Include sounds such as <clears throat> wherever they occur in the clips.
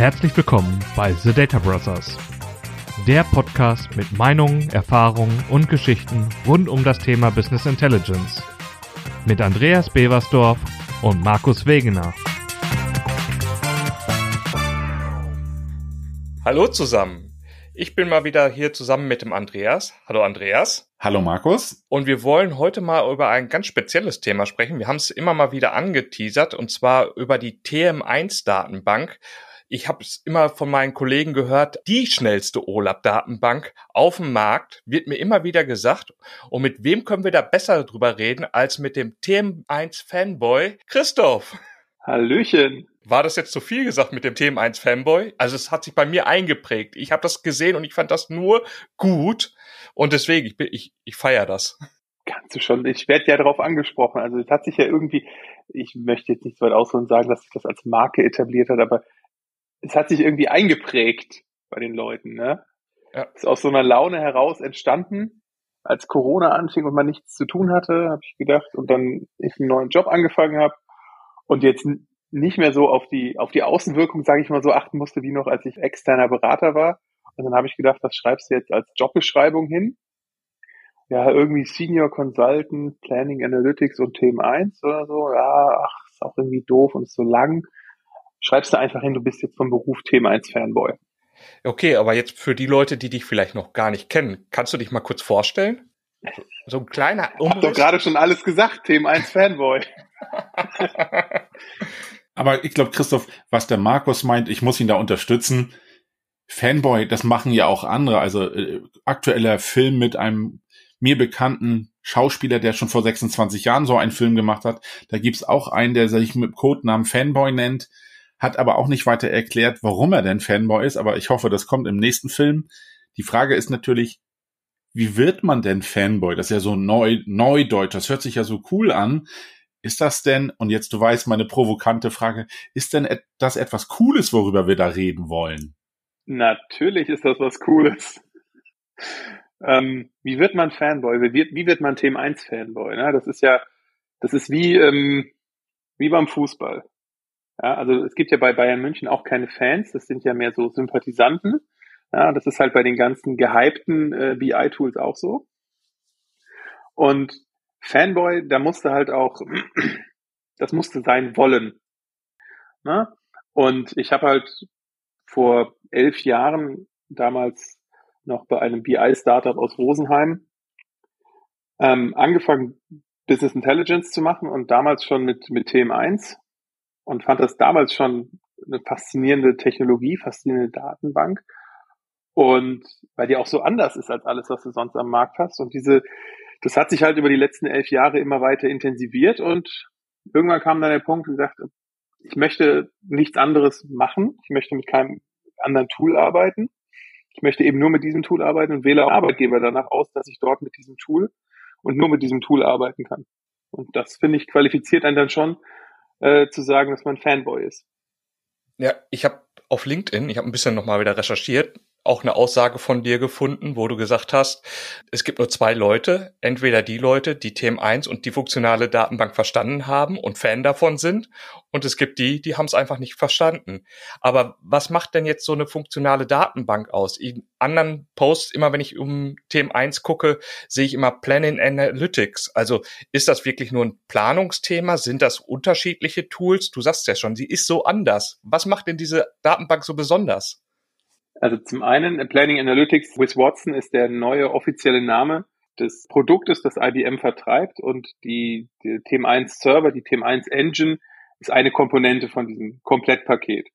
Herzlich willkommen bei The Data Brothers, der Podcast mit Meinungen, Erfahrungen und Geschichten rund um das Thema Business Intelligence. Mit Andreas Beversdorf und Markus Wegener. Hallo zusammen. Ich bin mal wieder hier zusammen mit dem Andreas. Hallo Andreas. Hallo Markus. Und wir wollen heute mal über ein ganz spezielles Thema sprechen. Wir haben es immer mal wieder angeteasert und zwar über die TM1-Datenbank. Ich habe es immer von meinen Kollegen gehört, die schnellste OLAP-Datenbank auf dem Markt wird mir immer wieder gesagt. Und mit wem können wir da besser drüber reden als mit dem TM1-Fanboy Christoph? Hallöchen. War das jetzt zu viel gesagt mit dem Themen 1 Fanboy? Also es hat sich bei mir eingeprägt. Ich habe das gesehen und ich fand das nur gut und deswegen ich bin ich ich feier das. Kannst du schon. Ich werde ja darauf angesprochen. Also es hat sich ja irgendwie, ich möchte jetzt nicht so weit ausholen sagen, dass sich das als Marke etabliert hat, aber es hat sich irgendwie eingeprägt bei den Leuten. Ne? Ja. Ist aus so einer Laune heraus entstanden. Als Corona anfing und man nichts zu tun hatte, habe ich gedacht, und dann ich einen neuen Job angefangen habe und jetzt nicht mehr so auf die, auf die Außenwirkung, sage ich mal so, achten musste, wie noch als ich externer Berater war. Und dann habe ich gedacht, was schreibst du jetzt als Jobbeschreibung hin? Ja, irgendwie Senior Consultant, Planning Analytics und Themen 1 oder so. Ja, ach, ist auch irgendwie doof und ist so lang. Schreibst du einfach hin, du bist jetzt vom Beruf Thema 1 Fanboy. Okay, aber jetzt für die Leute, die dich vielleicht noch gar nicht kennen, kannst du dich mal kurz vorstellen? So ein kleiner Umriss. <laughs> Ich hab doch gerade schon alles gesagt, Themen 1 Fanboy. <laughs> Aber ich glaube, Christoph, was der Markus meint, ich muss ihn da unterstützen. Fanboy, das machen ja auch andere. Also äh, aktueller Film mit einem mir bekannten Schauspieler, der schon vor 26 Jahren so einen Film gemacht hat. Da gibt's auch einen, der sich mit Codenamen Fanboy nennt, hat aber auch nicht weiter erklärt, warum er denn Fanboy ist. Aber ich hoffe, das kommt im nächsten Film. Die Frage ist natürlich, wie wird man denn Fanboy? Das ist ja so neu, neudeutsch. Das hört sich ja so cool an. Ist das denn, und jetzt du weißt meine provokante Frage, ist denn das etwas Cooles, worüber wir da reden wollen? Natürlich ist das was Cooles. Ähm, wie wird man Fanboy? Wie wird, wie wird man Themen 1 Fanboy? Ne? Das ist ja, das ist wie, ähm, wie beim Fußball. Ja, also es gibt ja bei Bayern München auch keine Fans, das sind ja mehr so Sympathisanten. Ja, das ist halt bei den ganzen gehypten äh, BI-Tools auch so. Und Fanboy, da musste halt auch, <clears throat> das musste sein wollen. Ne? Und ich habe halt vor elf Jahren damals noch bei einem BI-Startup aus Rosenheim ähm, angefangen, Business Intelligence zu machen und damals schon mit, mit TM1 und fand das damals schon eine faszinierende Technologie, faszinierende Datenbank. Und weil die auch so anders ist als alles, was du sonst am Markt hast. Und diese, das hat sich halt über die letzten elf Jahre immer weiter intensiviert und irgendwann kam dann der Punkt und gesagt, ich möchte nichts anderes machen. Ich möchte mit keinem anderen Tool arbeiten. Ich möchte eben nur mit diesem Tool arbeiten und wähle Arbeitgeber danach aus, dass ich dort mit diesem Tool und nur mit diesem Tool arbeiten kann. Und das finde ich qualifiziert einen dann schon äh, zu sagen, dass man Fanboy ist. Ja, ich habe auf LinkedIn, ich habe ein bisschen nochmal wieder recherchiert, auch eine Aussage von dir gefunden, wo du gesagt hast, es gibt nur zwei Leute, entweder die Leute, die TM1 und die funktionale Datenbank verstanden haben und Fan davon sind, und es gibt die, die haben es einfach nicht verstanden. Aber was macht denn jetzt so eine funktionale Datenbank aus? In anderen Posts, immer wenn ich um TM1 gucke, sehe ich immer Planning Analytics. Also ist das wirklich nur ein Planungsthema? Sind das unterschiedliche Tools? Du sagst ja schon, sie ist so anders. Was macht denn diese Datenbank so besonders? Also zum einen, Planning Analytics with Watson ist der neue offizielle Name des Produktes, das IBM vertreibt und die, die Themen1 Server, die Themen1 Engine ist eine Komponente von diesem Komplettpaket,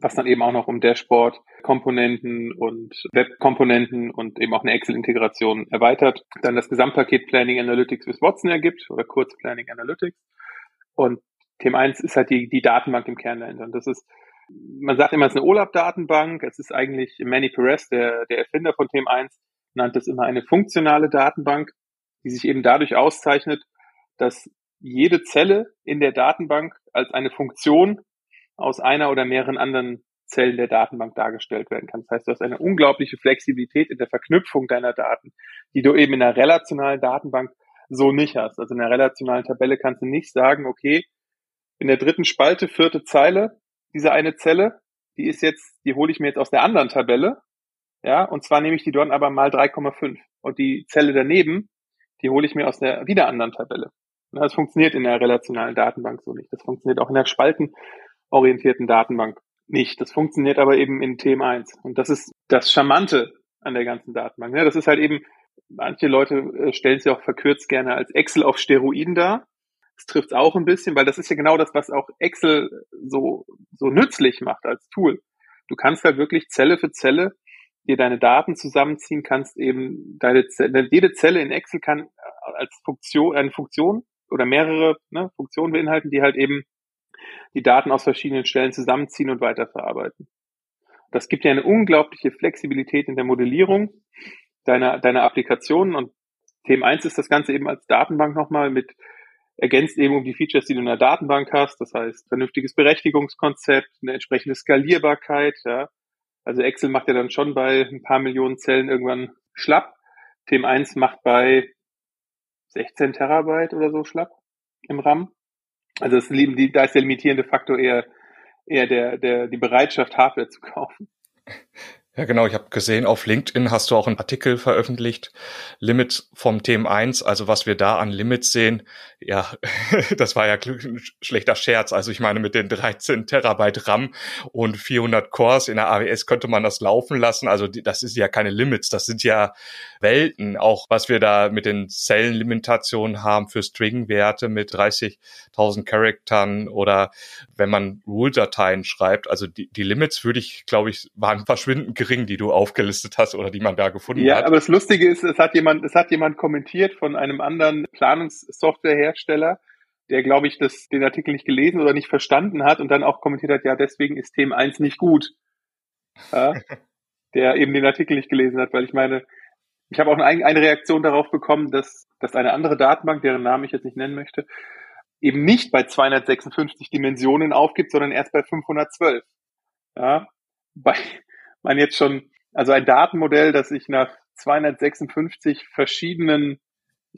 was dann eben auch noch um Dashboard Komponenten und Web-Komponenten und eben auch eine Excel-Integration erweitert. Dann das Gesamtpaket Planning Analytics with Watson ergibt oder kurz Planning Analytics. Und Thema 1 ist halt die, die Datenbank im Kern dahinter. Und das ist man sagt immer, es ist eine OLAP-Datenbank. Es ist eigentlich Manny Perez, der, der Erfinder von Themen 1, nannt es immer eine funktionale Datenbank, die sich eben dadurch auszeichnet, dass jede Zelle in der Datenbank als eine Funktion aus einer oder mehreren anderen Zellen der Datenbank dargestellt werden kann. Das heißt, du hast eine unglaubliche Flexibilität in der Verknüpfung deiner Daten, die du eben in einer relationalen Datenbank so nicht hast. Also in einer relationalen Tabelle kannst du nicht sagen, okay, in der dritten Spalte, vierte Zeile, diese eine Zelle, die ist jetzt, die hole ich mir jetzt aus der anderen Tabelle, ja, und zwar nehme ich die dort aber mal 3,5 und die Zelle daneben, die hole ich mir aus der wieder anderen Tabelle. Das funktioniert in der relationalen Datenbank so nicht. Das funktioniert auch in der spaltenorientierten Datenbank nicht. Das funktioniert aber eben in TM1. Und das ist das Charmante an der ganzen Datenbank. Das ist halt eben, manche Leute äh, stellen sie auch verkürzt gerne als Excel auf Steroiden dar. Das trifft es auch ein bisschen, weil das ist ja genau das, was auch Excel so, so nützlich macht als Tool. Du kannst halt wirklich Zelle für Zelle dir deine Daten zusammenziehen, kannst eben deine Zelle, jede Zelle in Excel kann äh, als Funktion, eine Funktion oder mehrere ne, Funktionen beinhalten, die halt eben die Daten aus verschiedenen Stellen zusammenziehen und weiterverarbeiten. Das gibt ja eine unglaubliche Flexibilität in der Modellierung deiner, deiner Applikationen und Thema 1 ist das Ganze eben als Datenbank nochmal mit ergänzt eben um die Features, die du in der Datenbank hast, das heißt vernünftiges Berechtigungskonzept, eine entsprechende Skalierbarkeit, ja. Also Excel macht ja dann schon bei ein paar Millionen Zellen irgendwann schlapp. Thema 1 macht bei 16 Terabyte oder so schlapp im RAM. Also das, da ist der limitierende Faktor eher, eher der, der, die Bereitschaft, Hardware zu kaufen. Ja, genau. Ich habe gesehen, auf LinkedIn hast du auch einen Artikel veröffentlicht. Limits vom Themen 1, also was wir da an Limits sehen. Ja, <laughs> das war ja ein schlechter Scherz. Also ich meine, mit den 13 Terabyte RAM und 400 Cores in der AWS könnte man das laufen lassen. Also das ist ja keine Limits. Das sind ja Welten. Auch was wir da mit den Zellenlimitationen haben für String-Werte mit 30.000 Charaktern oder wenn man Rule-Dateien schreibt. Also die, die Limits würde ich, glaube ich, waren verschwindend gering, die du aufgelistet hast oder die man da gefunden ja, hat. Ja, aber das Lustige ist, es hat jemand, es hat jemand kommentiert von einem anderen Planungssoftwarehersteller, der, glaube ich, das, den Artikel nicht gelesen oder nicht verstanden hat und dann auch kommentiert hat, ja, deswegen ist Thema 1 nicht gut. Ja, <laughs> der eben den Artikel nicht gelesen hat, weil ich meine, ich habe auch eine, eine Reaktion darauf bekommen, dass, dass eine andere Datenbank, deren Namen ich jetzt nicht nennen möchte, eben nicht bei 256 Dimensionen aufgibt, sondern erst bei 512. Ja, bei, man jetzt schon, also ein Datenmodell, das ich nach 256 verschiedenen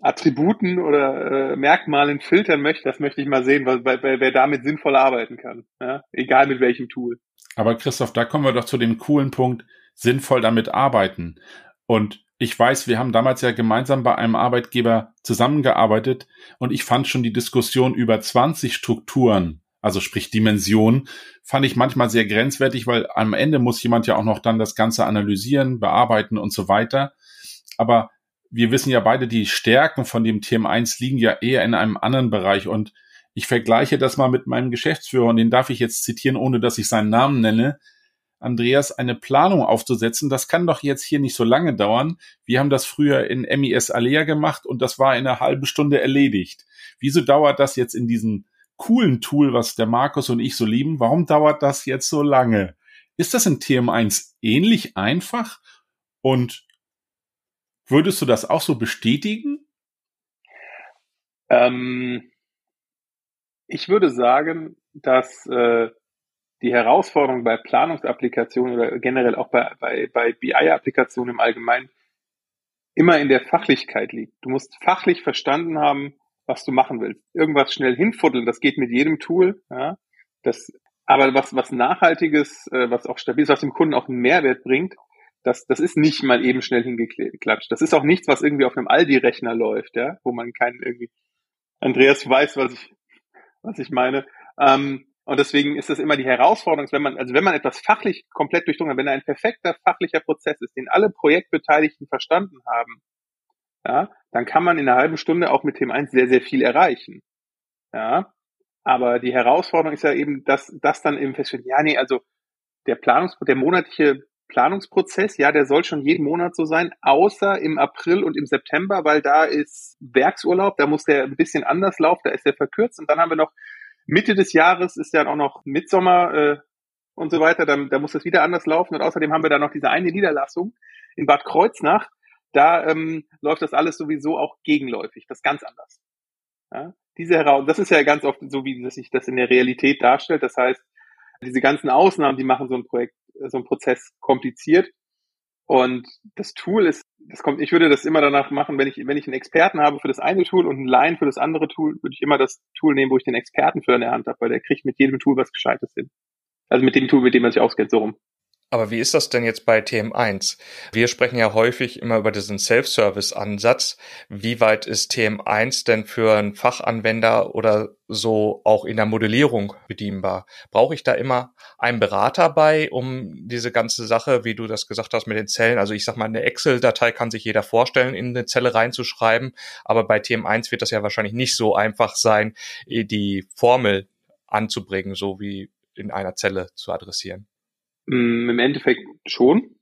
Attributen oder äh, Merkmalen filtern möchte, das möchte ich mal sehen, weil, weil, wer damit sinnvoll arbeiten kann. Ja? Egal mit welchem Tool. Aber Christoph, da kommen wir doch zu dem coolen Punkt, sinnvoll damit arbeiten. Und ich weiß, wir haben damals ja gemeinsam bei einem Arbeitgeber zusammengearbeitet und ich fand schon die Diskussion über 20 Strukturen also sprich Dimension, fand ich manchmal sehr grenzwertig, weil am Ende muss jemand ja auch noch dann das Ganze analysieren, bearbeiten und so weiter. Aber wir wissen ja beide, die Stärken von dem TM1 liegen ja eher in einem anderen Bereich und ich vergleiche das mal mit meinem Geschäftsführer und den darf ich jetzt zitieren, ohne dass ich seinen Namen nenne. Andreas, eine Planung aufzusetzen, das kann doch jetzt hier nicht so lange dauern. Wir haben das früher in MIS Alea gemacht und das war in einer halben Stunde erledigt. Wieso dauert das jetzt in diesem coolen Tool, was der Markus und ich so lieben. Warum dauert das jetzt so lange? Ist das in TM1 ähnlich einfach? Und würdest du das auch so bestätigen? Ähm, ich würde sagen, dass äh, die Herausforderung bei Planungsapplikationen oder generell auch bei, bei, bei BI-Applikationen im Allgemeinen immer in der Fachlichkeit liegt. Du musst fachlich verstanden haben, was du machen willst. Irgendwas schnell hinfuddeln, das geht mit jedem Tool. Ja? Das, aber was, was Nachhaltiges, äh, was auch stabil ist, was dem Kunden auch einen Mehrwert bringt, das, das ist nicht mal eben schnell hingeklatscht. Das ist auch nichts, was irgendwie auf einem Aldi-Rechner läuft, ja, wo man keinen irgendwie, Andreas weiß, was ich, was ich meine. Ähm, und deswegen ist das immer die Herausforderung, wenn man, also wenn man etwas fachlich komplett durchdrungen hat, wenn ein perfekter fachlicher Prozess ist, den alle Projektbeteiligten verstanden haben, ja, dann kann man in einer halben Stunde auch mit Themen 1 sehr, sehr viel erreichen. Ja, aber die Herausforderung ist ja eben, dass das dann eben feststellt, ja, nee, also der Planungs, der monatliche Planungsprozess, ja, der soll schon jeden Monat so sein, außer im April und im September, weil da ist Werksurlaub, da muss der ein bisschen anders laufen, da ist der verkürzt und dann haben wir noch Mitte des Jahres ist ja auch noch Mitsommer äh, und so weiter, da, da muss das wieder anders laufen und außerdem haben wir da noch diese eine Niederlassung in Bad Kreuznach, da ähm, läuft das alles sowieso auch gegenläufig, das ist ganz anders. Ja? Diese heraus, das ist ja ganz oft so, wie sich das in der Realität darstellt. Das heißt, diese ganzen Ausnahmen, die machen so ein Projekt, so ein Prozess kompliziert. Und das Tool ist, das kommt, ich würde das immer danach machen, wenn ich, wenn ich einen Experten habe für das eine Tool und einen Line für das andere Tool, würde ich immer das Tool nehmen, wo ich den Experten für in der Hand habe, weil der kriegt mit jedem Tool was Gescheites hin. Also mit dem Tool, mit dem man sich auskennt, so rum. Aber wie ist das denn jetzt bei TM1? Wir sprechen ja häufig immer über diesen Self-Service-Ansatz. Wie weit ist TM1 denn für einen Fachanwender oder so auch in der Modellierung bedienbar? Brauche ich da immer einen Berater bei, um diese ganze Sache, wie du das gesagt hast mit den Zellen, also ich sag mal, eine Excel-Datei kann sich jeder vorstellen, in eine Zelle reinzuschreiben, aber bei TM1 wird das ja wahrscheinlich nicht so einfach sein, die Formel anzubringen, so wie in einer Zelle zu adressieren. Mm, Im Endeffekt schon.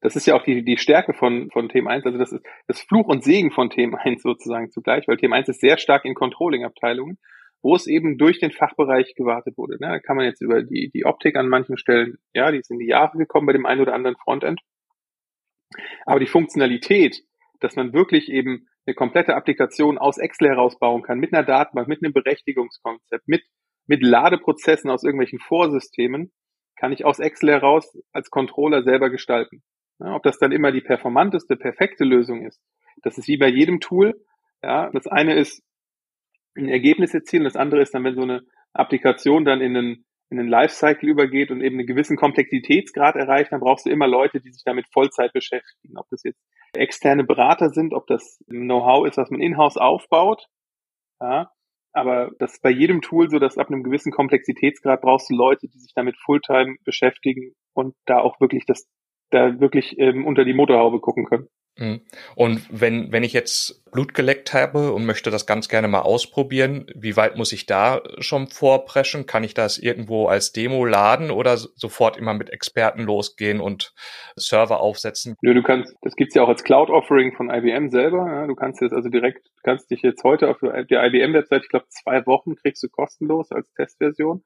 Das ist ja auch die, die Stärke von, von Themen 1. Also das ist das Fluch und Segen von Themen 1 <laughs> sozusagen zugleich, weil Themen 1 ist sehr stark in Controlling-Abteilungen, wo es eben durch den Fachbereich gewartet wurde. Ne? Da kann man jetzt über die, die Optik an manchen Stellen, ja, die ist in die Jahre gekommen bei dem einen oder anderen Frontend. Aber die Funktionalität, dass man wirklich eben eine komplette Applikation aus Excel herausbauen kann, mit einer Datenbank, mit einem Berechtigungskonzept, mit, mit Ladeprozessen aus irgendwelchen Vorsystemen, kann ich aus Excel heraus als Controller selber gestalten. Ja, ob das dann immer die performanteste, perfekte Lösung ist, das ist wie bei jedem Tool. Ja, das eine ist ein Ergebnis erzielen, das andere ist dann, wenn so eine Applikation dann in einen, in einen Lifecycle übergeht und eben einen gewissen Komplexitätsgrad erreicht, dann brauchst du immer Leute, die sich damit Vollzeit beschäftigen. Ob das jetzt externe Berater sind, ob das Know-how ist, was man in-house aufbaut, ja, aber das ist bei jedem Tool so, dass ab einem gewissen Komplexitätsgrad brauchst du Leute, die sich damit Fulltime beschäftigen und da auch wirklich das, da wirklich ähm, unter die Motorhaube gucken können. Mhm. Und wenn, wenn ich jetzt Blut geleckt habe und möchte das ganz gerne mal ausprobieren, wie weit muss ich da schon vorpreschen? Kann ich das irgendwo als Demo laden oder sofort immer mit Experten losgehen und Server aufsetzen? Nö, du kannst, das gibt's ja auch als Cloud-Offering von IBM selber. Ja, du kannst jetzt also direkt, kannst dich jetzt heute auf der IBM-Website, ich glaube zwei Wochen kriegst du kostenlos als Testversion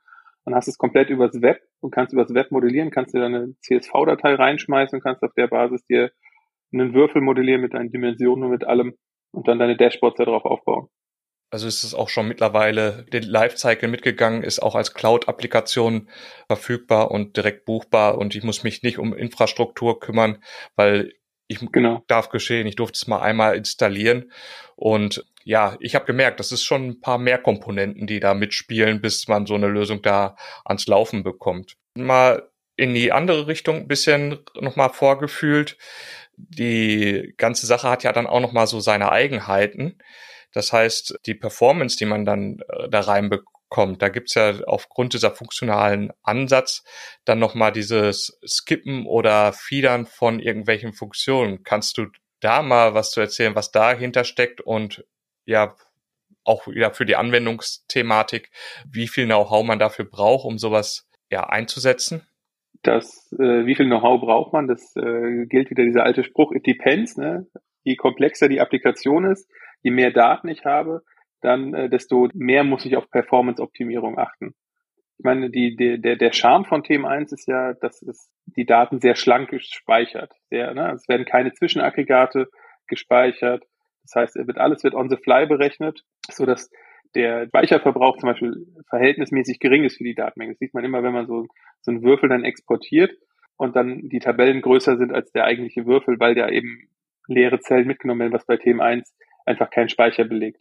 und hast es komplett übers Web und kannst übers Web modellieren, kannst dir deine CSV-Datei reinschmeißen und kannst auf der Basis dir einen Würfel modellieren mit deinen Dimensionen und mit allem und dann deine Dashboards darauf aufbauen. Also ist es auch schon mittlerweile den Lifecycle mitgegangen, ist auch als Cloud-Applikation verfügbar und direkt buchbar und ich muss mich nicht um Infrastruktur kümmern, weil ich genau. darf geschehen, ich durfte es mal einmal installieren und ja, ich habe gemerkt, das ist schon ein paar mehr Komponenten, die da mitspielen, bis man so eine Lösung da ans Laufen bekommt. Mal in die andere Richtung ein bisschen nochmal vorgefühlt die ganze Sache hat ja dann auch noch mal so seine Eigenheiten. Das heißt, die Performance, die man dann äh, da reinbekommt, da gibt's ja aufgrund dieser funktionalen Ansatz dann noch mal dieses Skippen oder Fiedern von irgendwelchen Funktionen. Kannst du da mal was zu erzählen, was dahinter steckt und ja, auch wieder für die Anwendungsthematik, wie viel Know-how man dafür braucht, um sowas ja einzusetzen? das, äh, wie viel Know-how braucht man? Das äh, gilt wieder dieser alte Spruch, it depends. Ne? Je komplexer die Applikation ist, je mehr Daten ich habe, dann äh, desto mehr muss ich auf Performance-Optimierung achten. Ich meine, die, die, der, der Charme von Themen 1 ist ja, dass es die Daten sehr schlank gespeichert. Sehr, ne? Es werden keine Zwischenaggregate gespeichert. Das heißt, wird alles wird on the fly berechnet, so dass der Speicherverbrauch zum Beispiel verhältnismäßig gering ist für die Datenmenge. Das sieht man immer, wenn man so, so einen Würfel dann exportiert und dann die Tabellen größer sind als der eigentliche Würfel, weil der eben leere Zellen mitgenommen werden, was bei Themen 1 einfach keinen Speicher belegt.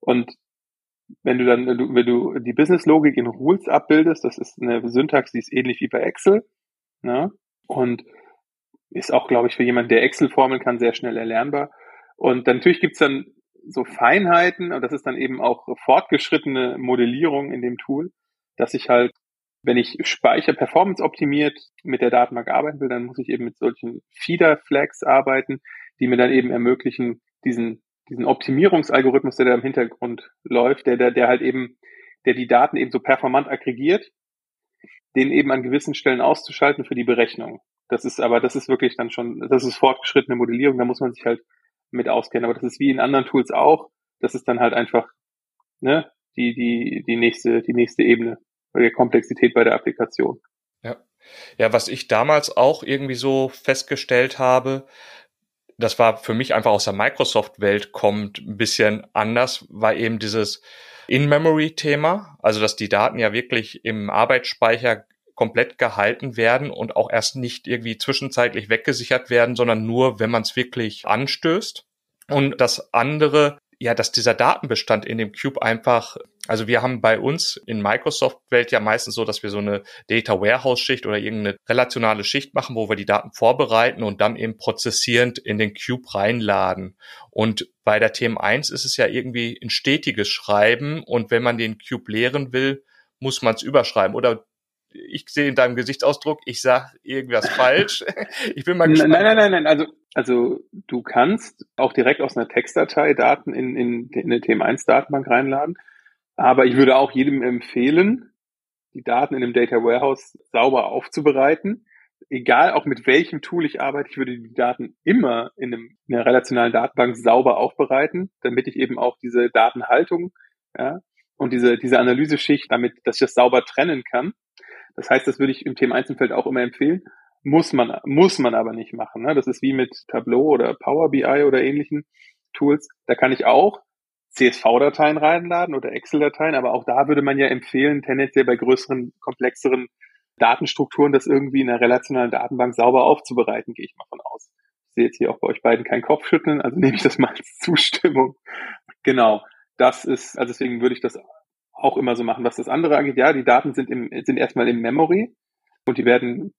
Und wenn du dann, wenn du die Business-Logik in Rules abbildest, das ist eine Syntax, die ist ähnlich wie bei Excel, ne? und ist auch, glaube ich, für jemanden, der Excel formeln kann, sehr schnell erlernbar. Und natürlich gibt's dann so Feinheiten, und das ist dann eben auch fortgeschrittene Modellierung in dem Tool, dass ich halt, wenn ich Speicher performance optimiert mit der Datenbank arbeiten will, dann muss ich eben mit solchen Feeder-Flags arbeiten, die mir dann eben ermöglichen, diesen, diesen Optimierungsalgorithmus, der da im Hintergrund läuft, der, der, der halt eben, der die Daten eben so performant aggregiert, den eben an gewissen Stellen auszuschalten für die Berechnung. Das ist aber, das ist wirklich dann schon, das ist fortgeschrittene Modellierung, da muss man sich halt mit auskennen. Aber das ist wie in anderen Tools auch. Das ist dann halt einfach ne, die, die, die, nächste, die nächste Ebene bei der Komplexität bei der Applikation. Ja. Ja, was ich damals auch irgendwie so festgestellt habe, das war für mich einfach aus der Microsoft-Welt kommt ein bisschen anders, war eben dieses In-Memory-Thema, also dass die Daten ja wirklich im Arbeitsspeicher komplett gehalten werden und auch erst nicht irgendwie zwischenzeitlich weggesichert werden, sondern nur, wenn man es wirklich anstößt. Und das andere, ja, dass dieser Datenbestand in dem Cube einfach Also wir haben bei uns in Microsoft-Welt ja meistens so, dass wir so eine Data Warehouse-Schicht oder irgendeine relationale Schicht machen, wo wir die Daten vorbereiten und dann eben prozessierend in den Cube reinladen. Und bei der TM1 ist es ja irgendwie ein stetiges Schreiben und wenn man den Cube leeren will, muss man es überschreiben. Oder ich sehe in deinem Gesichtsausdruck, ich sage irgendwas <laughs> falsch. Ich bin mal gespannt. Nein, nein, nein, nein. Also, also du kannst auch direkt aus einer Textdatei Daten in, in, in eine TM1-Datenbank reinladen. Aber ich würde auch jedem empfehlen, die Daten in einem Data Warehouse sauber aufzubereiten. Egal auch mit welchem Tool ich arbeite, ich würde die Daten immer in, einem, in einer relationalen Datenbank sauber aufbereiten, damit ich eben auch diese Datenhaltung ja, und diese, diese Analyseschicht, damit, dass ich das sauber trennen kann. Das heißt, das würde ich im Thema Einzelfeld auch immer empfehlen. Muss man, muss man aber nicht machen. Ne? Das ist wie mit Tableau oder Power BI oder ähnlichen Tools. Da kann ich auch CSV-Dateien reinladen oder Excel-Dateien, aber auch da würde man ja empfehlen, tendenziell bei größeren, komplexeren Datenstrukturen das irgendwie in einer relationalen Datenbank sauber aufzubereiten, gehe ich mal von aus. Ich sehe jetzt hier auch bei euch beiden keinen Kopfschütteln, also <laughs> nehme ich das mal als Zustimmung. Genau, das ist, also deswegen würde ich das auch immer so machen. Was das andere angeht, ja, die Daten sind, im, sind erstmal im Memory und die werden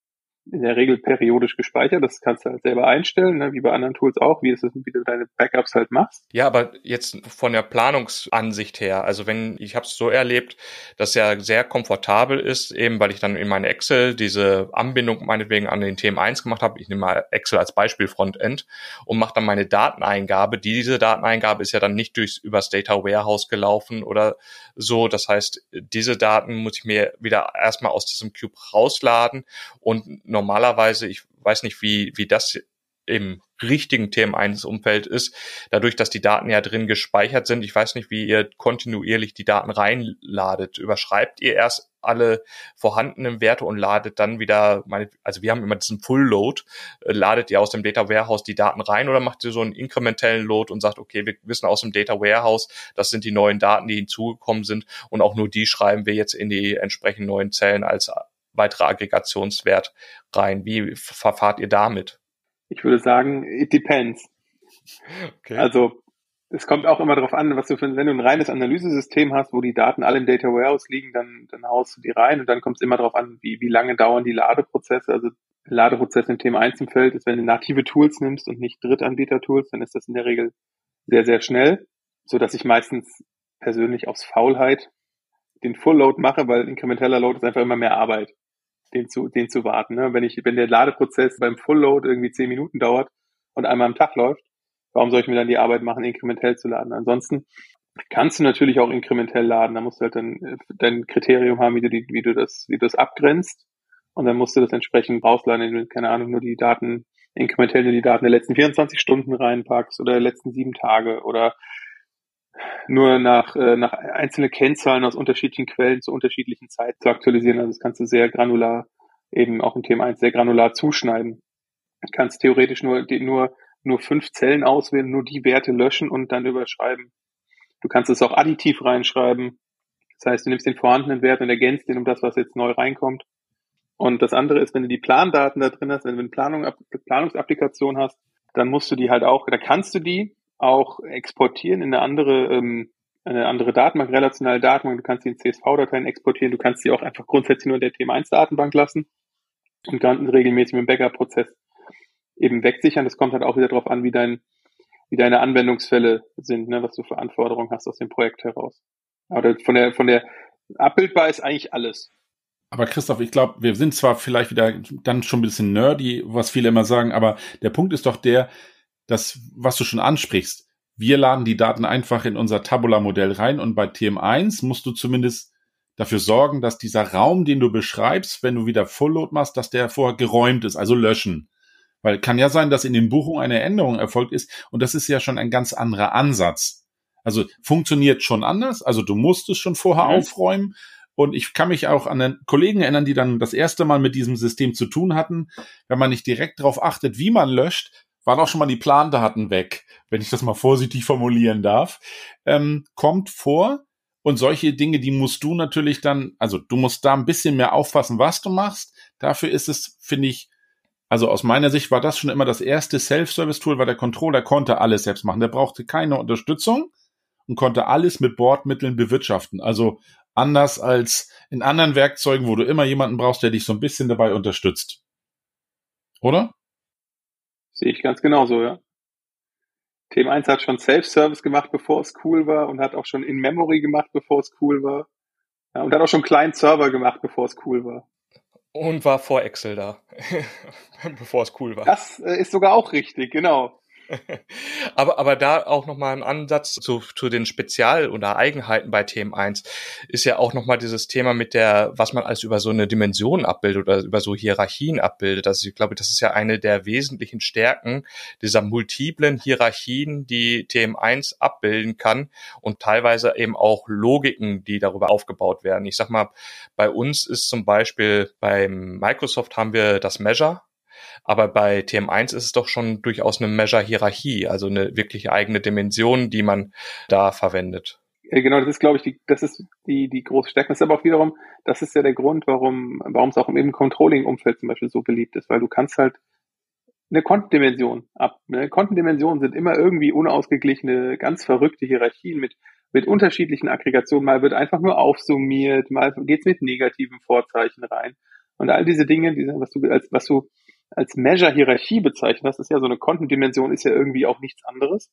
in der Regel periodisch gespeichert. Das kannst du halt selber einstellen, ne, wie bei anderen Tools auch, wie, es, wie du deine Backups halt machst. Ja, aber jetzt von der Planungsansicht her, also wenn ich habe es so erlebt, dass ja sehr komfortabel ist, eben weil ich dann in meine Excel diese Anbindung meinetwegen an den TM1 gemacht habe. Ich nehme mal Excel als Beispiel Frontend und mache dann meine Dateneingabe. Diese Dateneingabe ist ja dann nicht durchs übers Data Warehouse gelaufen oder so. Das heißt, diese Daten muss ich mir wieder erstmal aus diesem Cube rausladen und normalerweise, ich weiß nicht, wie, wie das im richtigen TM1-Umfeld ist, dadurch, dass die Daten ja drin gespeichert sind. Ich weiß nicht, wie ihr kontinuierlich die Daten reinladet. Überschreibt ihr erst alle vorhandenen Werte und ladet dann wieder, meine, also wir haben immer diesen Full Load, äh, ladet ihr aus dem Data Warehouse die Daten rein oder macht ihr so einen inkrementellen Load und sagt, okay, wir wissen aus dem Data Warehouse, das sind die neuen Daten, die hinzugekommen sind und auch nur die schreiben wir jetzt in die entsprechenden neuen Zellen als weitere Aggregationswert rein. Wie verfahrt ihr damit? Ich würde sagen, it depends. Okay. Also es kommt auch immer darauf an, was du für, wenn du ein reines Analysesystem hast, wo die Daten alle im Data Warehouse liegen, dann, dann haust du die rein und dann kommt es immer darauf an, wie, wie lange dauern die Ladeprozesse. Also Ladeprozess im Thema 1 im Feld ist, wenn du native Tools nimmst und nicht Drittanbieter-Tools, dann ist das in der Regel sehr, sehr schnell, so dass ich meistens persönlich aus Faulheit den Full Load mache, weil inkrementeller Load ist einfach immer mehr Arbeit den zu, den zu warten. Ne? Wenn ich, wenn der Ladeprozess beim Fullload irgendwie zehn Minuten dauert und einmal am Tag läuft, warum soll ich mir dann die Arbeit machen, inkrementell zu laden? Ansonsten kannst du natürlich auch inkrementell laden. Da musst du halt dann äh, dein Kriterium haben, wie du die, wie du das, wie du das abgrenzt. Und dann musst du das entsprechend rausladen, indem du, keine Ahnung, nur die Daten, inkrementell nur die Daten der letzten 24 Stunden reinpackst oder der letzten sieben Tage oder nur nach, äh, nach einzelne Kennzahlen aus unterschiedlichen Quellen zu unterschiedlichen Zeiten zu aktualisieren. Also das kannst du sehr granular eben auch in Thema 1 sehr granular zuschneiden. Du kannst theoretisch nur, die, nur, nur fünf Zellen auswählen, nur die Werte löschen und dann überschreiben. Du kannst es auch additiv reinschreiben. Das heißt, du nimmst den vorhandenen Wert und ergänzt den um das, was jetzt neu reinkommt. Und das andere ist, wenn du die Plandaten da drin hast, wenn du eine Planung, Planungsapplikation hast, dann musst du die halt auch, da kannst du die auch exportieren in eine andere, ähm, eine andere Datenbank, relationale Datenbank. Du kannst die in CSV-Dateien exportieren. Du kannst sie auch einfach grundsätzlich nur in der TM1-Datenbank lassen und dann regelmäßig mit dem Backup-Prozess eben wegsichern. Das kommt halt auch wieder darauf an, wie dein, wie deine Anwendungsfälle sind, ne, was du für Anforderungen hast aus dem Projekt heraus. Aber von der, von der abbildbar ist eigentlich alles. Aber Christoph, ich glaube, wir sind zwar vielleicht wieder dann schon ein bisschen nerdy, was viele immer sagen, aber der Punkt ist doch der, das, was du schon ansprichst, wir laden die Daten einfach in unser Tabula-Modell rein und bei TM1 musst du zumindest dafür sorgen, dass dieser Raum, den du beschreibst, wenn du wieder Full-Load machst, dass der vorher geräumt ist, also löschen. Weil kann ja sein, dass in den Buchungen eine Änderung erfolgt ist und das ist ja schon ein ganz anderer Ansatz. Also funktioniert schon anders, also du musst es schon vorher mhm. aufräumen und ich kann mich auch an den Kollegen erinnern, die dann das erste Mal mit diesem System zu tun hatten. Wenn man nicht direkt darauf achtet, wie man löscht, waren auch schon mal die Plandaten weg, wenn ich das mal vorsichtig formulieren darf, ähm, kommt vor. Und solche Dinge, die musst du natürlich dann, also du musst da ein bisschen mehr aufpassen, was du machst. Dafür ist es, finde ich, also aus meiner Sicht war das schon immer das erste Self-Service-Tool, weil der Controller konnte alles selbst machen. Der brauchte keine Unterstützung. und konnte alles mit Bordmitteln bewirtschaften. Also anders als in anderen Werkzeugen, wo du immer jemanden brauchst, der dich so ein bisschen dabei unterstützt. Oder? Sehe ich ganz genauso, ja. Thema 1 hat schon Self-Service gemacht, bevor es cool war und hat auch schon In-Memory gemacht, bevor es cool war. Ja, und hat auch schon Client-Server gemacht, bevor es cool war. Und war vor Excel da, <laughs> bevor es cool war. Das äh, ist sogar auch richtig, genau. <laughs> aber, aber da auch nochmal ein Ansatz zu, zu den Spezial- oder Eigenheiten bei Themen 1 ist ja auch nochmal dieses Thema mit der, was man als über so eine Dimension abbildet oder über so Hierarchien abbildet. Also ich glaube, das ist ja eine der wesentlichen Stärken dieser multiplen Hierarchien, die TM1 abbilden kann und teilweise eben auch Logiken, die darüber aufgebaut werden. Ich sag mal, bei uns ist zum Beispiel beim Microsoft haben wir das Measure aber bei TM1 ist es doch schon durchaus eine Measure-Hierarchie, also eine wirklich eigene Dimension, die man da verwendet. Genau, das ist, glaube ich, die, das ist die, die große Stärke. Das ist aber auch wiederum, das ist ja der Grund, warum, warum es auch im Controlling-Umfeld zum Beispiel so beliebt ist, weil du kannst halt eine Kontendimension ab. Ne? Kontendimensionen sind immer irgendwie unausgeglichene, ganz verrückte Hierarchien mit, mit unterschiedlichen Aggregationen. Mal wird einfach nur aufsummiert, mal geht's mit negativen Vorzeichen rein. Und all diese Dinge, diese, was du als was du als Measure-Hierarchie bezeichnet, das ist ja so eine Kontendimension, ist ja irgendwie auch nichts anderes.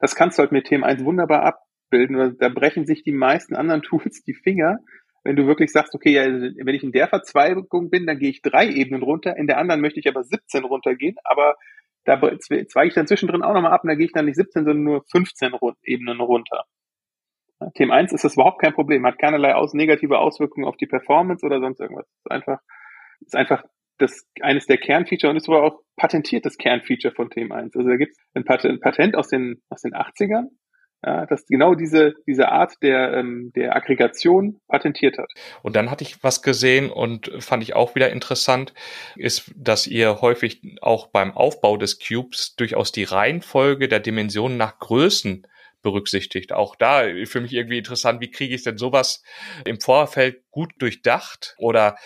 Das kannst du halt mit Themen 1 wunderbar abbilden. Da brechen sich die meisten anderen <laughs> Tools die Finger, wenn du wirklich sagst, okay, ja, wenn ich in der Verzweigung bin, dann gehe ich drei Ebenen runter, in der anderen möchte ich aber 17 runtergehen, aber da zweige ich dann zwischendrin auch nochmal ab und da gehe ich dann nicht 17, sondern nur 15 Ebenen runter. Thema 1 ist das überhaupt kein Problem, hat keinerlei aus negative Auswirkungen auf die Performance oder sonst irgendwas. Ist einfach, ist einfach das eines der Kernfeature und ist aber auch patentiertes Kernfeature von Themen 1. Also da gibt es ein Patent aus den, aus den 80ern, ja, das genau diese, diese Art der, ähm, der Aggregation patentiert hat. Und dann hatte ich was gesehen und fand ich auch wieder interessant, ist, dass ihr häufig auch beim Aufbau des Cubes durchaus die Reihenfolge der Dimensionen nach Größen berücksichtigt. Auch da für mich irgendwie interessant, wie kriege ich denn sowas im Vorfeld gut durchdacht oder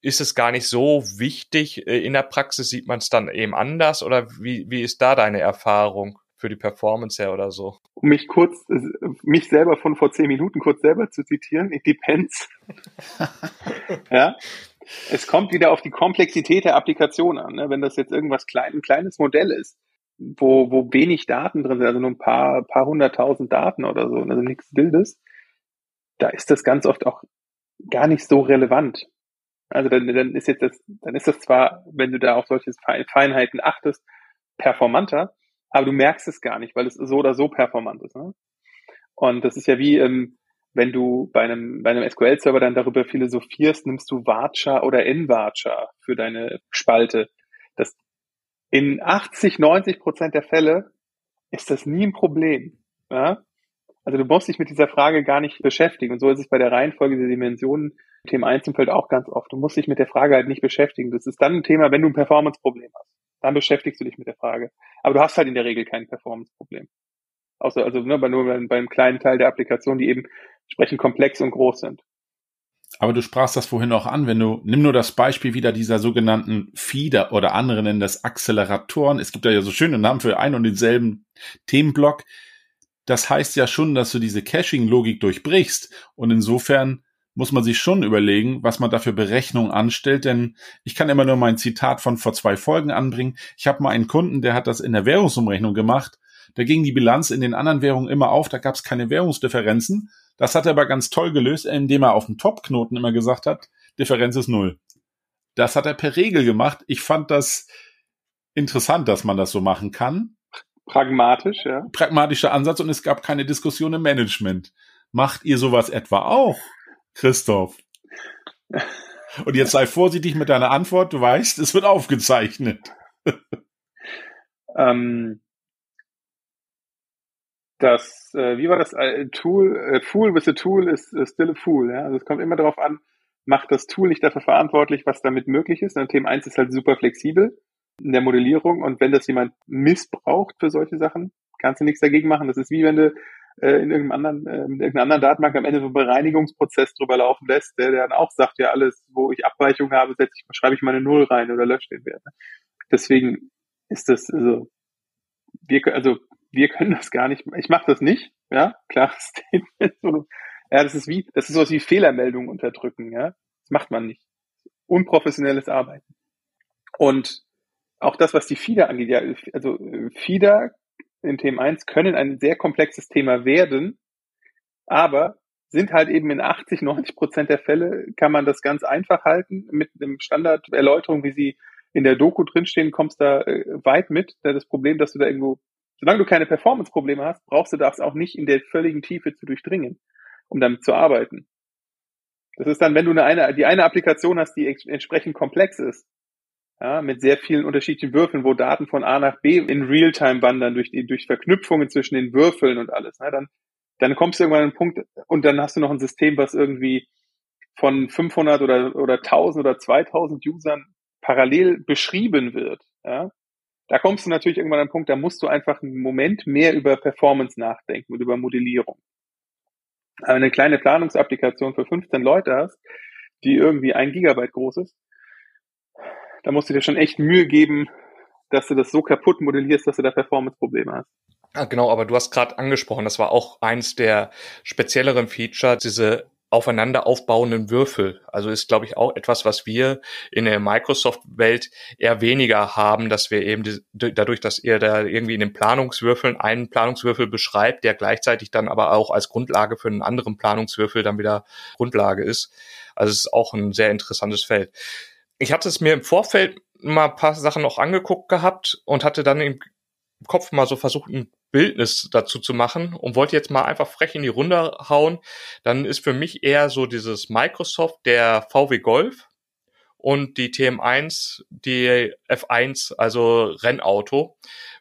ist es gar nicht so wichtig. Äh, in der Praxis sieht man es dann eben anders oder wie, wie ist da deine Erfahrung für die Performance her oder so? Um mich kurz, äh, mich selber von vor zehn Minuten kurz selber zu zitieren, it depends. <laughs> ja. Es kommt wieder auf die Komplexität der Applikation an. Ne? Wenn das jetzt irgendwas klein, ein kleines Modell ist, wo, wo wenig Daten drin sind, also nur ein paar, paar hunderttausend Daten oder so, also nichts Wildes, da ist das ganz oft auch gar nicht so relevant. Also dann, dann ist jetzt das, dann ist das zwar, wenn du da auf solche Feinheiten achtest, performanter, aber du merkst es gar nicht, weil es so oder so performant ist. Ne? Und das ist ja wie, ähm, wenn du bei einem, bei einem SQL-Server dann darüber philosophierst, nimmst du Varchar oder Nvarchar für deine Spalte. Das, in 80, 90 Prozent der Fälle ist das nie ein Problem. Ja? Also du musst dich mit dieser Frage gar nicht beschäftigen. Und so ist es bei der Reihenfolge der Dimensionen Thema 1 im Feld auch ganz oft. Du musst dich mit der Frage halt nicht beschäftigen. Das ist dann ein Thema, wenn du ein Performance-Problem hast. Dann beschäftigst du dich mit der Frage. Aber du hast halt in der Regel kein Performance-Problem. Außer, also nur, bei, nur beim kleinen Teil der Applikation, die eben entsprechend komplex und groß sind. Aber du sprachst das vorhin auch an, wenn du, nimm nur das Beispiel wieder dieser sogenannten Feeder oder andere nennen das Acceleratoren. Es gibt da ja so schöne Namen für einen und denselben Themenblock das heißt ja schon, dass du diese Caching-Logik durchbrichst. Und insofern muss man sich schon überlegen, was man da für Berechnungen anstellt, denn ich kann immer nur mein Zitat von vor zwei Folgen anbringen. Ich habe mal einen Kunden, der hat das in der Währungsumrechnung gemacht. Da ging die Bilanz in den anderen Währungen immer auf, da gab es keine Währungsdifferenzen. Das hat er aber ganz toll gelöst, indem er auf dem Top-Knoten immer gesagt hat, Differenz ist null. Das hat er per Regel gemacht. Ich fand das interessant, dass man das so machen kann. Pragmatisch, ja. Pragmatischer Ansatz und es gab keine Diskussion im Management. Macht ihr sowas etwa auch, Christoph? Und jetzt sei vorsichtig mit deiner Antwort. Du weißt, es wird aufgezeichnet. ähm, das, äh, wie war das? Äh, Tool, äh, Fool with a Tool ist uh, still a Fool. Ja? Also es kommt immer darauf an, macht das Tool nicht dafür verantwortlich, was damit möglich ist. Und Thema 1 ist halt super flexibel in der Modellierung und wenn das jemand missbraucht für solche Sachen, kannst du nichts dagegen machen. Das ist wie wenn du äh, in irgendeinem anderen, äh, in irgendeiner anderen Datenbank am Ende so einen Bereinigungsprozess drüber laufen lässt, der, der dann auch sagt, ja, alles, wo ich Abweichungen habe, setze ich, schreibe ich meine Null rein oder lösche den Wert. Deswegen ist das, also, wir, also, wir können das gar nicht. Ich mache das nicht, ja, <laughs> Statement. Ja, das ist wie, das ist sowas wie Fehlermeldungen unterdrücken, ja. Das macht man nicht. Unprofessionelles Arbeiten. Und auch das, was die FIDA angeht, ja, also FIDA in Themen 1 können ein sehr komplexes Thema werden, aber sind halt eben in 80, 90 Prozent der Fälle kann man das ganz einfach halten mit einem Standarderläuterung, wie sie in der Doku drinstehen, kommst da äh, weit mit. Das Problem, dass du da irgendwo, solange du keine Performance-Probleme hast, brauchst du das auch nicht in der völligen Tiefe zu durchdringen, um damit zu arbeiten. Das ist dann, wenn du eine die eine Applikation hast, die entsprechend komplex ist, ja, mit sehr vielen unterschiedlichen Würfeln, wo Daten von A nach B in Realtime wandern durch die, durch Verknüpfungen zwischen den Würfeln und alles, ne, dann, dann kommst du irgendwann an einen Punkt und dann hast du noch ein System, was irgendwie von 500 oder, oder 1000 oder 2000 Usern parallel beschrieben wird, ja, da kommst du natürlich irgendwann an einen Punkt, da musst du einfach einen Moment mehr über Performance nachdenken und über Modellierung. Aber eine kleine Planungsapplikation für 15 Leute hast, die irgendwie ein Gigabyte groß ist, da musst du dir schon echt Mühe geben, dass du das so kaputt modellierst, dass du da Performance-Probleme hast. Ja, genau, aber du hast gerade angesprochen, das war auch eins der spezielleren Features, diese aufeinander aufbauenden Würfel. Also ist, glaube ich, auch etwas, was wir in der Microsoft-Welt eher weniger haben, dass wir eben die, dadurch, dass ihr da irgendwie in den Planungswürfeln einen Planungswürfel beschreibt, der gleichzeitig dann aber auch als Grundlage für einen anderen Planungswürfel dann wieder Grundlage ist. Also es ist auch ein sehr interessantes Feld. Ich hatte es mir im Vorfeld mal ein paar Sachen noch angeguckt gehabt und hatte dann im Kopf mal so versucht, ein Bildnis dazu zu machen und wollte jetzt mal einfach frech in die Runde hauen, dann ist für mich eher so dieses Microsoft der VW Golf und die TM1 die F1, also Rennauto.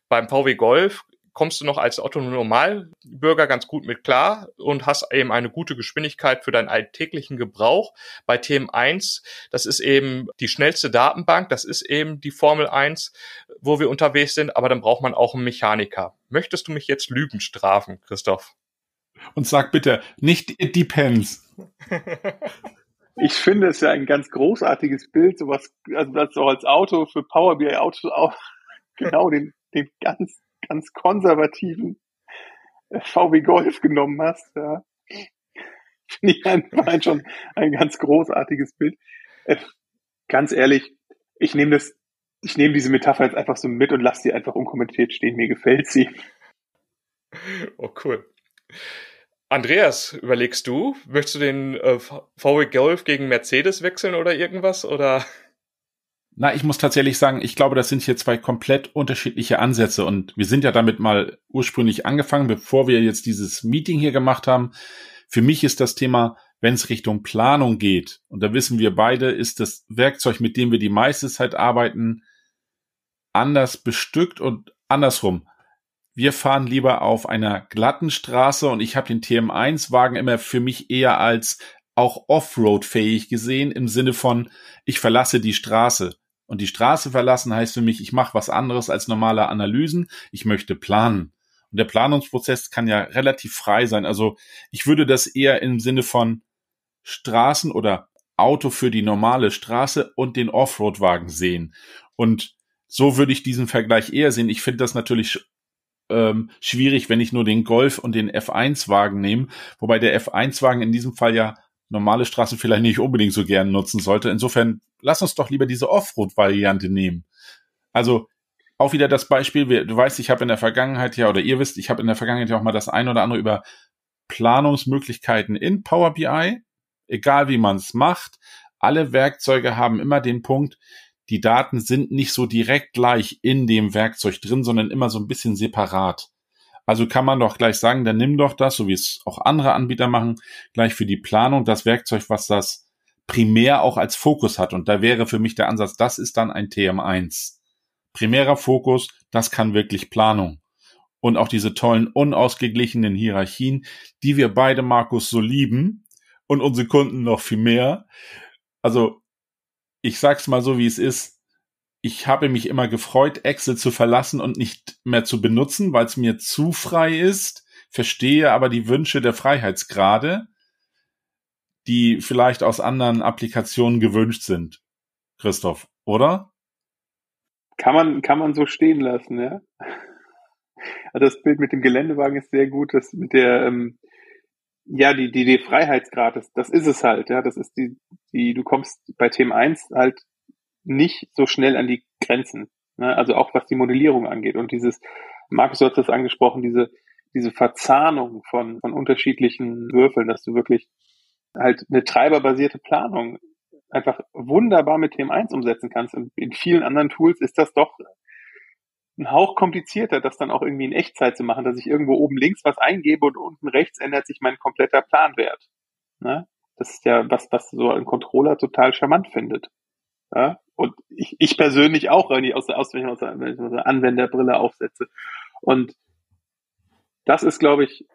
Beim VW Golf kommst du noch als Otto-Normalbürger ganz gut mit klar und hast eben eine gute Geschwindigkeit für deinen alltäglichen Gebrauch. Bei Themen 1, das ist eben die schnellste Datenbank, das ist eben die Formel 1, wo wir unterwegs sind, aber dann braucht man auch einen Mechaniker. Möchtest du mich jetzt Lügen strafen, Christoph? Und sag bitte, nicht it depends. <laughs> Ich finde es ja ein ganz großartiges Bild, sowas, also das so als Auto für Power BI Autos <laughs> auch genau den, den ganz ganz konservativen VW Golf genommen hast. Ja. Finde ich ein, schon ein ganz großartiges Bild. Äh, ganz ehrlich, ich nehme das, ich nehme diese Metapher jetzt einfach so mit und lasse sie einfach unkommentiert stehen. Mir gefällt sie. Oh, cool. Andreas, überlegst du, möchtest du den äh, VW Golf gegen Mercedes wechseln oder irgendwas? Oder? Na, ich muss tatsächlich sagen, ich glaube, das sind hier zwei komplett unterschiedliche Ansätze und wir sind ja damit mal ursprünglich angefangen, bevor wir jetzt dieses Meeting hier gemacht haben. Für mich ist das Thema, wenn es Richtung Planung geht, und da wissen wir beide, ist das Werkzeug, mit dem wir die meiste Zeit arbeiten, anders bestückt und andersrum. Wir fahren lieber auf einer glatten Straße und ich habe den TM1-Wagen immer für mich eher als auch Offroad-fähig gesehen im Sinne von, ich verlasse die Straße. Und die Straße verlassen heißt für mich, ich mache was anderes als normale Analysen. Ich möchte planen. Und der Planungsprozess kann ja relativ frei sein. Also ich würde das eher im Sinne von Straßen oder Auto für die normale Straße und den Offroad-Wagen sehen. Und so würde ich diesen Vergleich eher sehen. Ich finde das natürlich ähm, schwierig, wenn ich nur den Golf und den F1-Wagen nehme, wobei der F1-Wagen in diesem Fall ja normale Straßen vielleicht nicht unbedingt so gern nutzen sollte. Insofern lass uns doch lieber diese Offroad-Variante nehmen. Also auch wieder das Beispiel, du weißt, ich habe in der Vergangenheit ja, oder ihr wisst, ich habe in der Vergangenheit ja auch mal das ein oder andere über Planungsmöglichkeiten in Power BI, egal wie man es macht. Alle Werkzeuge haben immer den Punkt, die Daten sind nicht so direkt gleich in dem Werkzeug drin, sondern immer so ein bisschen separat. Also kann man doch gleich sagen, dann nimm doch das, so wie es auch andere Anbieter machen, gleich für die Planung das Werkzeug, was das primär auch als Fokus hat. Und da wäre für mich der Ansatz, das ist dann ein TM1. Primärer Fokus, das kann wirklich Planung. Und auch diese tollen, unausgeglichenen Hierarchien, die wir beide, Markus, so lieben und unsere Kunden noch viel mehr. Also, ich sag's mal so, wie es ist ich habe mich immer gefreut, Excel zu verlassen und nicht mehr zu benutzen, weil es mir zu frei ist, verstehe aber die Wünsche der Freiheitsgrade, die vielleicht aus anderen Applikationen gewünscht sind. Christoph, oder? Kann man, kann man so stehen lassen, ja? Also das Bild mit dem Geländewagen ist sehr gut. Das mit der, ähm, ja, die, die, die Freiheitsgrad, das, das ist es halt, ja. Das ist die, die, du kommst bei Themen 1 halt nicht so schnell an die Grenzen. Ne? Also auch was die Modellierung angeht. Und dieses, Markus hat das angesprochen, diese, diese Verzahnung von, von unterschiedlichen Würfeln, dass du wirklich halt eine treiberbasierte Planung einfach wunderbar mit Themen 1 umsetzen kannst. Und in vielen anderen Tools ist das doch ein Hauch komplizierter, das dann auch irgendwie in Echtzeit zu machen, dass ich irgendwo oben links was eingebe und unten rechts ändert sich mein kompletter Planwert. Ne? Das ist ja was, was so ein Controller total charmant findet. Ja? Und ich, ich persönlich auch, wenn ich aus der, aus, wenn ich aus der, Anwenderbrille aufsetze. Und das ist, glaube ich,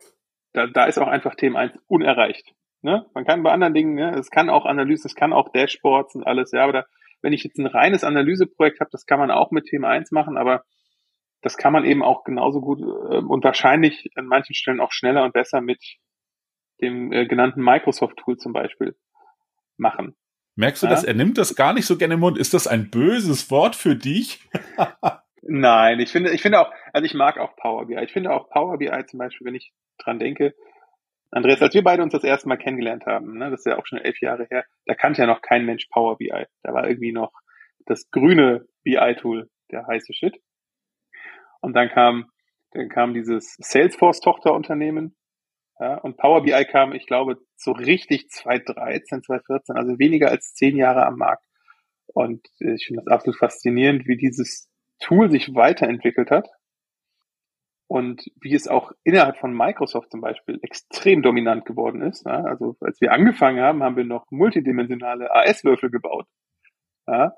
da, da ist auch einfach Thema 1 unerreicht. Ne? Man kann bei anderen Dingen, ne, es kann auch Analyse, es kann auch Dashboards und alles, ja, aber da, wenn ich jetzt ein reines Analyseprojekt habe, das kann man auch mit Thema 1 machen, aber das kann man eben auch genauso gut äh, und wahrscheinlich an manchen Stellen auch schneller und besser mit dem äh, genannten Microsoft-Tool zum Beispiel machen. Merkst du ja? das? Er nimmt das gar nicht so gerne im Mund. Ist das ein böses Wort für dich? <laughs> Nein, ich finde, ich finde auch, also ich mag auch Power BI. Ich finde auch Power BI zum Beispiel, wenn ich dran denke, Andreas, als wir beide uns das erste Mal kennengelernt haben, ne, das ist ja auch schon elf Jahre her, da kannte ja noch kein Mensch Power BI. Da war irgendwie noch das grüne BI-Tool, der heiße Shit. Und dann kam, dann kam dieses Salesforce-Tochterunternehmen. Ja, und Power BI kam, ich glaube, so richtig 2013, 2014, also weniger als zehn Jahre am Markt. Und ich finde das absolut faszinierend, wie dieses Tool sich weiterentwickelt hat und wie es auch innerhalb von Microsoft zum Beispiel extrem dominant geworden ist. Ja, also als wir angefangen haben, haben wir noch multidimensionale AS-Würfel gebaut. Ja,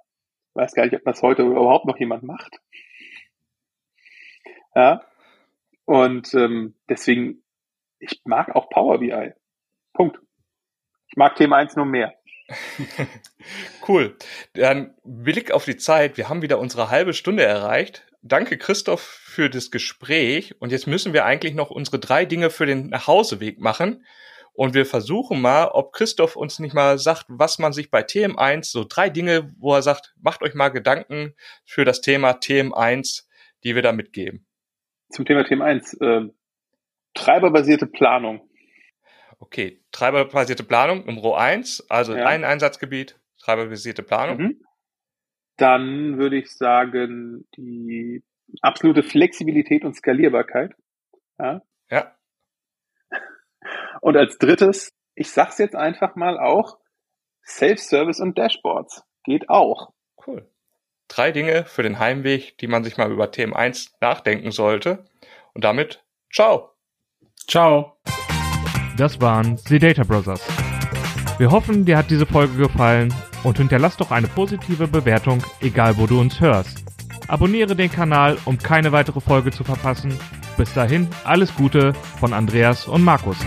weiß gar nicht, ob das heute überhaupt noch jemand macht. Ja, und ähm, deswegen, ich mag auch Power BI. Punkt. Ich mag Thema 1 nur mehr. <laughs> cool. Dann Blick auf die Zeit. Wir haben wieder unsere halbe Stunde erreicht. Danke, Christoph, für das Gespräch. Und jetzt müssen wir eigentlich noch unsere drei Dinge für den Nachhauseweg machen. Und wir versuchen mal, ob Christoph uns nicht mal sagt, was man sich bei TM1, so drei Dinge, wo er sagt, macht euch mal Gedanken für das Thema TM1, die wir da mitgeben. Zum Thema TM1, äh, treiberbasierte Planung. Okay, treiberbasierte Planung, Nummer eins, also ja. ein Einsatzgebiet, treiberbasierte Planung. Mhm. Dann würde ich sagen, die absolute Flexibilität und Skalierbarkeit. Ja. ja. Und als drittes, ich sag's jetzt einfach mal auch, Self-Service und Dashboards. Geht auch. Cool. Drei Dinge für den Heimweg, die man sich mal über Themen 1 nachdenken sollte. Und damit, ciao. Ciao. Das waren The Data Brothers. Wir hoffen, dir hat diese Folge gefallen und hinterlass doch eine positive Bewertung, egal wo du uns hörst. Abonniere den Kanal, um keine weitere Folge zu verpassen. Bis dahin, alles Gute von Andreas und Markus.